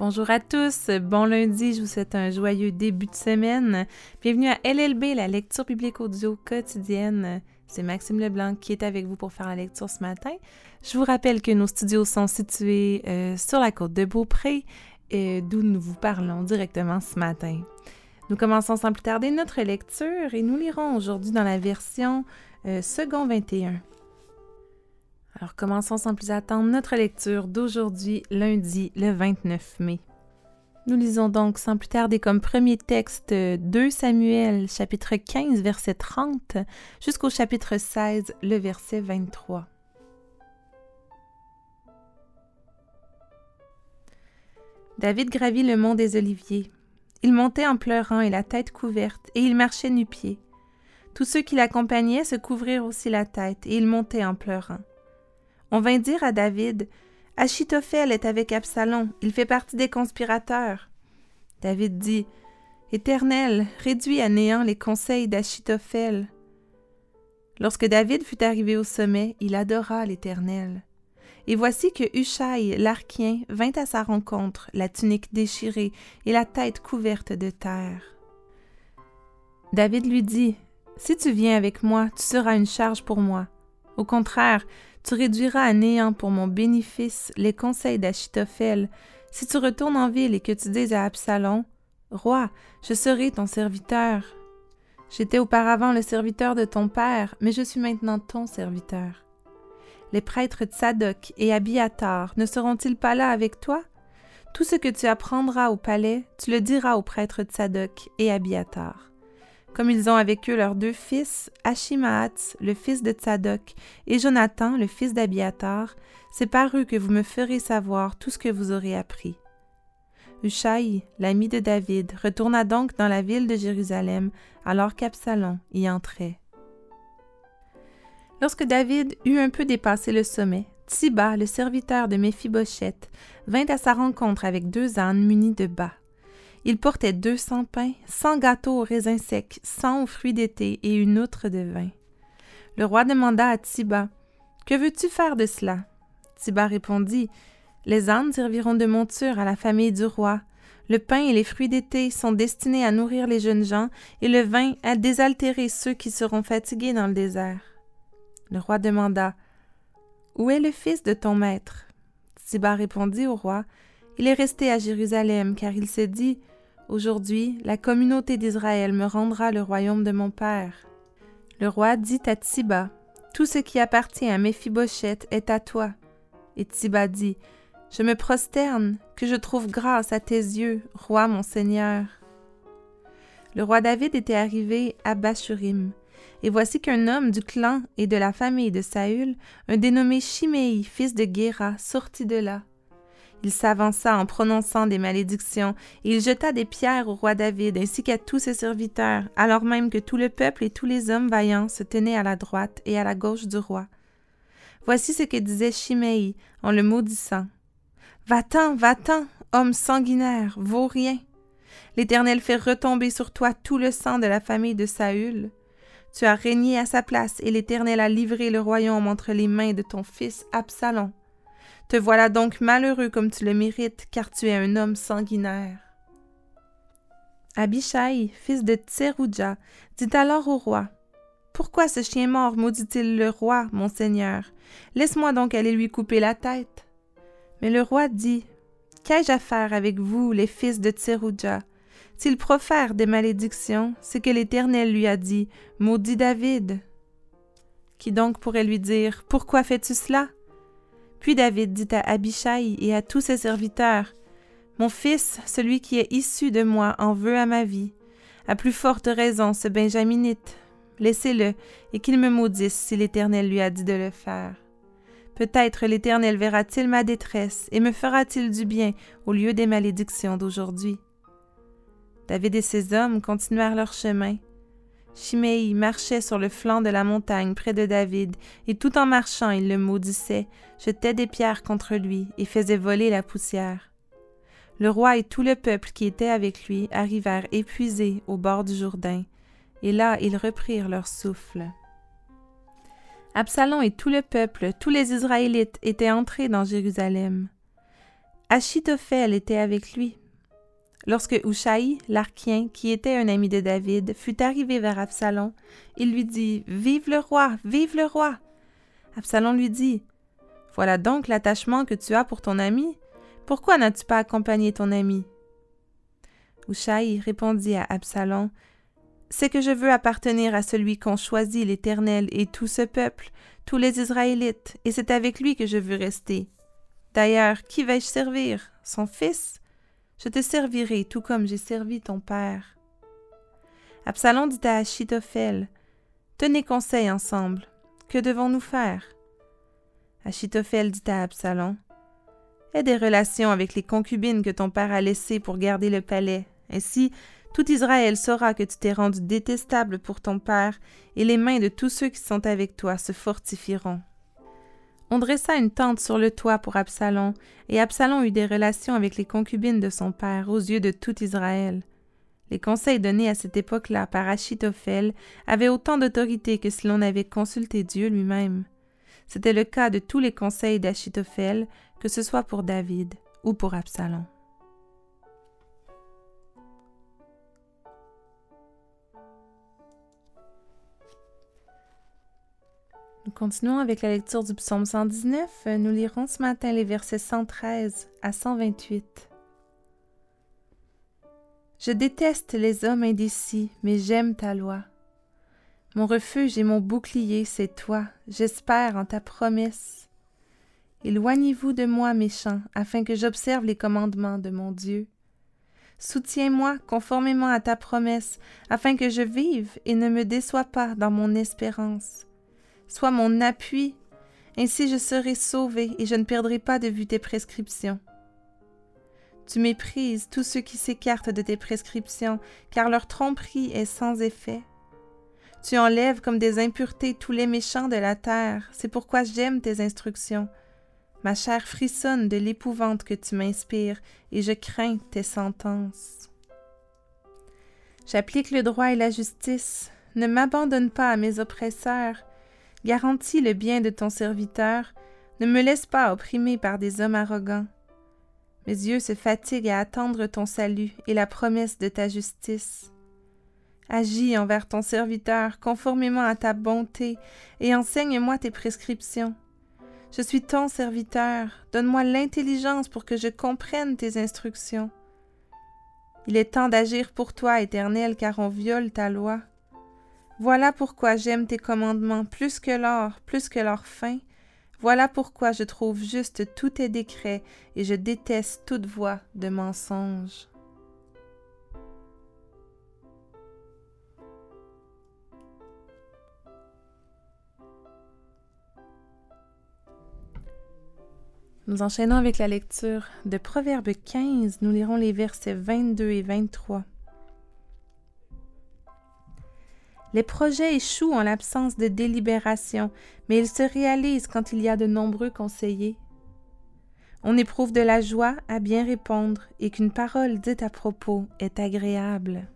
Bonjour à tous, bon lundi, je vous souhaite un joyeux début de semaine. Bienvenue à LLB, la lecture biblique audio quotidienne. C'est Maxime Leblanc qui est avec vous pour faire la lecture ce matin. Je vous rappelle que nos studios sont situés euh, sur la côte de Beaupré, euh, d'où nous vous parlons directement ce matin. Nous commençons sans plus tarder notre lecture et nous lirons aujourd'hui dans la version euh, second 21. Alors commençons sans plus attendre notre lecture d'aujourd'hui, lundi le 29 mai. Nous lisons donc sans plus tarder comme premier texte 2 Samuel chapitre 15 verset 30 jusqu'au chapitre 16 le verset 23. David gravit le mont des Oliviers. Il montait en pleurant et la tête couverte, et il marchait nu-pieds. Tous ceux qui l'accompagnaient se couvrirent aussi la tête, et il montait en pleurant. On vint dire à David Achitophel est avec Absalom, il fait partie des conspirateurs. David dit Éternel, réduis à néant les conseils d'Achitophel. Lorsque David fut arrivé au sommet, il adora l'Éternel. Et voici que Hushai, l'archien, vint à sa rencontre, la tunique déchirée et la tête couverte de terre. David lui dit Si tu viens avec moi, tu seras une charge pour moi. Au contraire, tu réduiras à néant pour mon bénéfice les conseils d'Achitophel. Si tu retournes en ville et que tu dis à Absalom, Roi, je serai ton serviteur. J'étais auparavant le serviteur de ton père, mais je suis maintenant ton serviteur. Les prêtres Tsadok et Abiatar ne seront-ils pas là avec toi? Tout ce que tu apprendras au palais, tu le diras aux prêtres Tsadok et Abiatar. Comme ils ont avec eux leurs deux fils, Achimaat, le fils de Tsadok, et Jonathan, le fils d'Abiatar, c'est par eux que vous me ferez savoir tout ce que vous aurez appris. Hushai, l'ami de David, retourna donc dans la ville de Jérusalem, alors qu'Absalom y entrait. Lorsque David eut un peu dépassé le sommet, Tsiba, le serviteur de Méphibosheth, vint à sa rencontre avec deux ânes munis de bas. Il portait deux cents pains, cent gâteaux aux raisins secs, cent aux fruits d'été et une outre de vin. Le roi demanda à Tiba Que veux-tu faire de cela? Tiba répondit Les ânes serviront de monture à la famille du roi. Le pain et les fruits d'été sont destinés à nourrir les jeunes gens, et le vin à désaltérer ceux qui seront fatigués dans le désert. Le roi demanda Où est le fils de ton maître? Tiba répondit au roi Il est resté à Jérusalem, car il s'est dit Aujourd'hui, la communauté d'Israël me rendra le royaume de mon père. Le roi dit à Tsiba, Tout ce qui appartient à Méphibosheth est à toi. Et Tsiba dit, Je me prosterne, que je trouve grâce à tes yeux, roi mon seigneur. Le roi David était arrivé à Bashurim, et voici qu'un homme du clan et de la famille de Saül, un dénommé Chiméi, fils de Guéra, sortit de là. Il s'avança en prononçant des malédictions, et il jeta des pierres au roi David ainsi qu'à tous ses serviteurs, alors même que tout le peuple et tous les hommes vaillants se tenaient à la droite et à la gauche du roi. Voici ce que disait Chiméi en le maudissant. Va-t'en, va-t'en, homme sanguinaire, vaut rien. L'Éternel fait retomber sur toi tout le sang de la famille de Saül. Tu as régné à sa place, et l'Éternel a livré le royaume entre les mains de ton fils Absalom. Te voilà donc malheureux comme tu le mérites, car tu es un homme sanguinaire. Abishai, fils de Tserouja, dit alors au roi Pourquoi ce chien mort maudit-il le roi, mon seigneur? Laisse-moi donc aller lui couper la tête. Mais le roi dit Qu'ai-je à faire avec vous, les fils de Tserouja S'il profère des malédictions, c'est que l'Éternel lui a dit Maudit David. Qui donc pourrait lui dire Pourquoi fais-tu cela? Puis David dit à Abishai et à tous ses serviteurs Mon fils, celui qui est issu de moi, en veut à ma vie. À plus forte raison, ce Benjaminite. Laissez-le, et qu'il me maudisse si l'Éternel lui a dit de le faire. Peut-être l'Éternel verra-t-il ma détresse et me fera-t-il du bien au lieu des malédictions d'aujourd'hui. David et ses hommes continuèrent leur chemin, Chiméi marchait sur le flanc de la montagne près de David, et tout en marchant il le maudissait, jetait des pierres contre lui et faisait voler la poussière. Le roi et tout le peuple qui était avec lui arrivèrent épuisés au bord du Jourdain, et là ils reprirent leur souffle. Absalom et tout le peuple, tous les Israélites étaient entrés dans Jérusalem. Achitophel était avec lui. Lorsque Ushaï, l'archien, qui était un ami de David, fut arrivé vers Absalom, il lui dit Vive le roi, vive le roi. Absalom lui dit Voilà donc l'attachement que tu as pour ton ami. Pourquoi n'as-tu pas accompagné ton ami? Ushaï répondit à Absalom C'est que je veux appartenir à celui qu'ont choisi l'Éternel et tout ce peuple, tous les Israélites, et c'est avec lui que je veux rester. D'ailleurs, qui vais-je servir? Son fils? Je te servirai tout comme j'ai servi ton père. Absalom dit à Achitophel Tenez conseil ensemble. Que devons-nous faire? Achitophel dit à Absalom Aie des relations avec les concubines que ton père a laissées pour garder le palais. Ainsi, tout Israël saura que tu t'es rendu détestable pour ton père, et les mains de tous ceux qui sont avec toi se fortifieront. On dressa une tente sur le toit pour Absalom, et Absalom eut des relations avec les concubines de son père aux yeux de tout Israël. Les conseils donnés à cette époque-là par Achitophel avaient autant d'autorité que si l'on avait consulté Dieu lui-même. C'était le cas de tous les conseils d'Achitophel, que ce soit pour David ou pour Absalom. Continuons avec la lecture du psaume 119. Nous lirons ce matin les versets 113 à 128. Je déteste les hommes indécis, mais j'aime ta loi. Mon refuge et mon bouclier, c'est toi. J'espère en ta promesse. Éloignez-vous de moi, méchants, afin que j'observe les commandements de mon Dieu. Soutiens-moi conformément à ta promesse, afin que je vive et ne me déçois pas dans mon espérance. Sois mon appui, ainsi je serai sauvé et je ne perdrai pas de vue tes prescriptions. Tu méprises tous ceux qui s'écartent de tes prescriptions, car leur tromperie est sans effet. Tu enlèves comme des impuretés tous les méchants de la terre, c'est pourquoi j'aime tes instructions. Ma chair frissonne de l'épouvante que tu m'inspires, et je crains tes sentences. J'applique le droit et la justice. Ne m'abandonne pas à mes oppresseurs. Garantis le bien de ton serviteur, ne me laisse pas opprimer par des hommes arrogants. Mes yeux se fatiguent à attendre ton salut et la promesse de ta justice. Agis envers ton serviteur conformément à ta bonté et enseigne-moi tes prescriptions. Je suis ton serviteur, donne-moi l'intelligence pour que je comprenne tes instructions. Il est temps d'agir pour toi, Éternel, car on viole ta loi. Voilà pourquoi j'aime tes commandements plus que l'or, plus que leur fin. Voilà pourquoi je trouve juste tous tes décrets et je déteste toute voix de mensonge. Nous enchaînons avec la lecture de Proverbe 15. Nous lirons les versets 22 et 23. Les projets échouent en l'absence de délibération, mais ils se réalisent quand il y a de nombreux conseillers. On éprouve de la joie à bien répondre et qu'une parole dite à propos est agréable.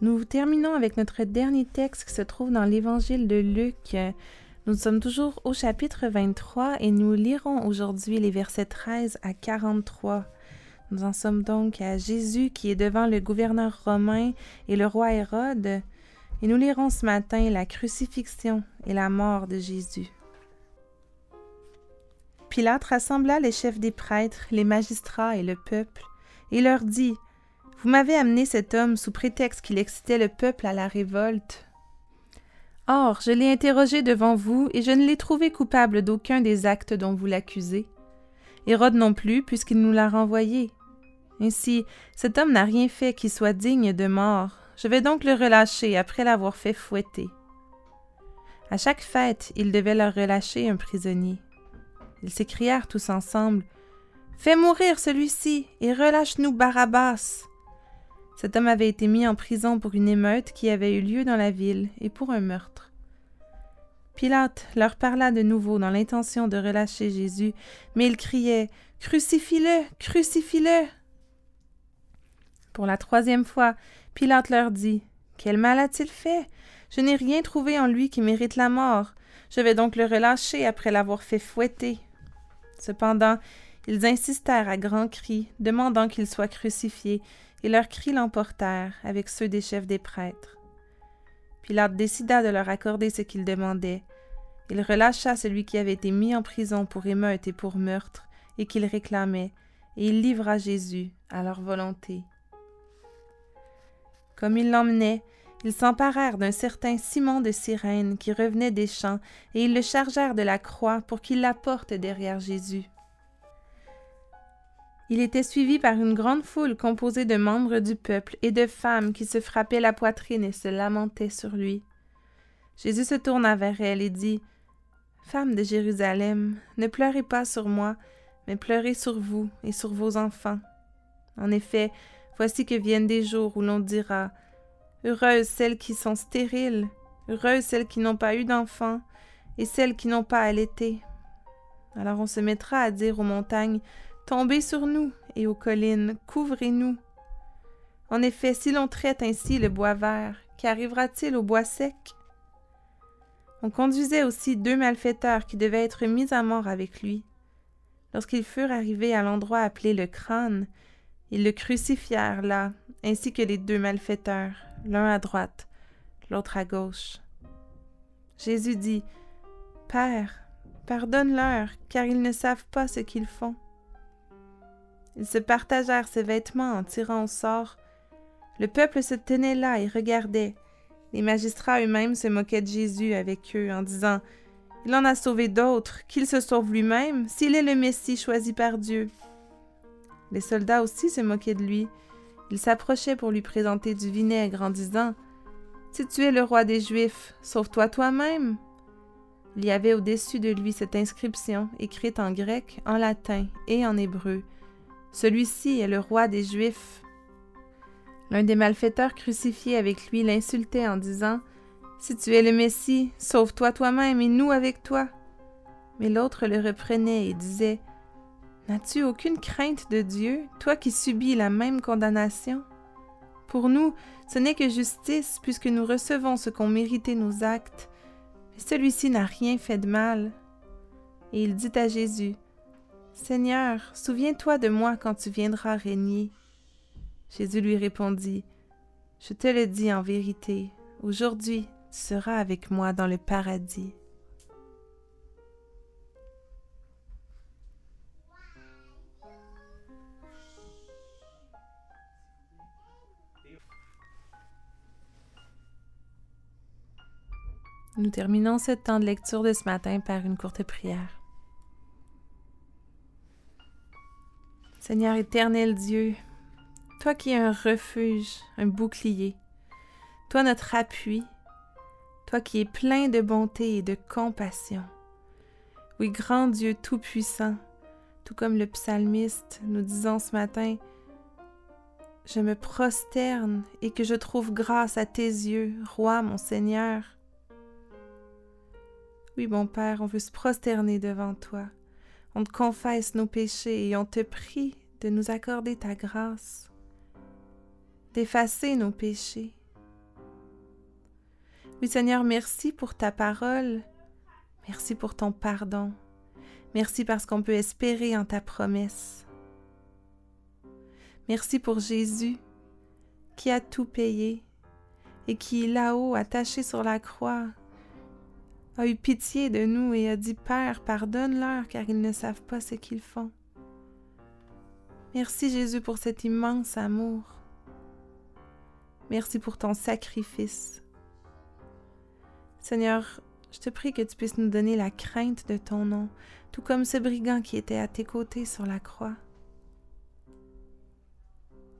Nous terminons avec notre dernier texte qui se trouve dans l'Évangile de Luc, nous sommes toujours au chapitre 23 et nous lirons aujourd'hui les versets 13 à 43. Nous en sommes donc à Jésus qui est devant le gouverneur romain et le roi Hérode, et nous lirons ce matin la crucifixion et la mort de Jésus. Pilate rassembla les chefs des prêtres, les magistrats et le peuple, et leur dit Vous m'avez amené cet homme sous prétexte qu'il excitait le peuple à la révolte. Or, je l'ai interrogé devant vous, et je ne l'ai trouvé coupable d'aucun des actes dont vous l'accusez. Hérode non plus, puisqu'il nous l'a renvoyé. Ainsi, cet homme n'a rien fait qui soit digne de mort. Je vais donc le relâcher après l'avoir fait fouetter. À chaque fête, il devait leur relâcher un prisonnier. Ils s'écrièrent tous ensemble Fais mourir celui-ci et relâche-nous Barabbas. Cet homme avait été mis en prison pour une émeute qui avait eu lieu dans la ville et pour un meurtre. Pilate leur parla de nouveau dans l'intention de relâcher Jésus, mais ils criaient Crucifie-le, crucifie-le. Pour la troisième fois, Pilate leur dit Quel mal a-t-il fait? Je n'ai rien trouvé en lui qui mérite la mort. Je vais donc le relâcher après l'avoir fait fouetter. Cependant, ils insistèrent à grands cris, demandant qu'il soit crucifié, et leurs cris l'emportèrent avec ceux des chefs des prêtres. Pilate décida de leur accorder ce qu'ils demandaient. Il relâcha celui qui avait été mis en prison pour émeute et pour meurtre, et qu'il réclamait, et il livra Jésus à leur volonté. Comme ils l'emmenaient, ils s'emparèrent d'un certain Simon de Cyrène qui revenait des champs, et ils le chargèrent de la croix pour qu'il la porte derrière Jésus. Il était suivi par une grande foule composée de membres du peuple et de femmes qui se frappaient la poitrine et se lamentaient sur lui. Jésus se tourna vers elle et dit Femmes de Jérusalem, ne pleurez pas sur moi, mais pleurez sur vous et sur vos enfants. En effet, voici que viennent des jours où l'on dira Heureuses celles qui sont stériles, heureuses celles qui n'ont pas eu d'enfants, et celles qui n'ont pas allaité. Alors on se mettra à dire aux montagnes Tombez sur nous, et aux collines, couvrez-nous. En effet, si l'on traite ainsi le bois vert, qu'arrivera-t-il au bois sec? On conduisait aussi deux malfaiteurs qui devaient être mis à mort avec lui. Lorsqu'ils furent arrivés à l'endroit appelé le crâne, ils le crucifièrent là, ainsi que les deux malfaiteurs, l'un à droite, l'autre à gauche. Jésus dit, Père, pardonne-leur, car ils ne savent pas ce qu'ils font. Ils se partagèrent ses vêtements en tirant au sort. Le peuple se tenait là et regardait. Les magistrats eux-mêmes se moquaient de Jésus avec eux en disant Il en a sauvé d'autres, qu'il se sauve lui-même, s'il est le Messie choisi par Dieu. Les soldats aussi se moquaient de lui. Ils s'approchaient pour lui présenter du vinaigre en disant Si tu es le roi des Juifs, sauve-toi toi-même. Il y avait au-dessus de lui cette inscription écrite en grec, en latin et en hébreu. Celui-ci est le roi des Juifs. L'un des malfaiteurs crucifiés avec lui l'insultait en disant Si tu es le Messie, sauve-toi toi-même et nous avec toi. Mais l'autre le reprenait et disait N'as-tu aucune crainte de Dieu, toi qui subis la même condamnation? Pour nous, ce n'est que justice, puisque nous recevons ce qu'ont mérité nos actes. Mais celui-ci n'a rien fait de mal. Et il dit à Jésus Seigneur, souviens-toi de moi quand tu viendras régner. Jésus lui répondit, Je te le dis en vérité, aujourd'hui tu seras avec moi dans le paradis. Nous terminons ce temps de lecture de ce matin par une courte prière. Seigneur éternel Dieu, toi qui es un refuge, un bouclier, toi notre appui, toi qui es plein de bonté et de compassion. Oui, grand Dieu tout-puissant, tout comme le psalmiste nous disant ce matin, je me prosterne et que je trouve grâce à tes yeux, roi mon Seigneur. Oui, mon Père, on veut se prosterner devant toi. On te confesse nos péchés et on te prie de nous accorder ta grâce, d'effacer nos péchés. Oui Seigneur, merci pour ta parole, merci pour ton pardon, merci parce qu'on peut espérer en ta promesse. Merci pour Jésus qui a tout payé et qui, là-haut, attaché sur la croix, a eu pitié de nous et a dit Père, pardonne-leur car ils ne savent pas ce qu'ils font. Merci Jésus pour cet immense amour. Merci pour ton sacrifice. Seigneur, je te prie que tu puisses nous donner la crainte de ton nom, tout comme ce brigand qui était à tes côtés sur la croix.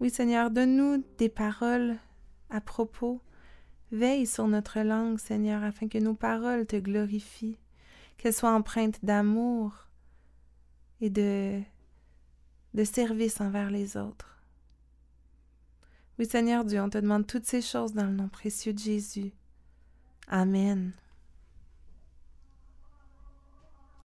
Oui Seigneur, donne-nous des paroles à propos Veille sur notre langue, Seigneur, afin que nos paroles te glorifient, qu'elles soient empreintes d'amour et de, de service envers les autres. Oui, Seigneur Dieu, on te demande toutes ces choses dans le nom précieux de Jésus. Amen.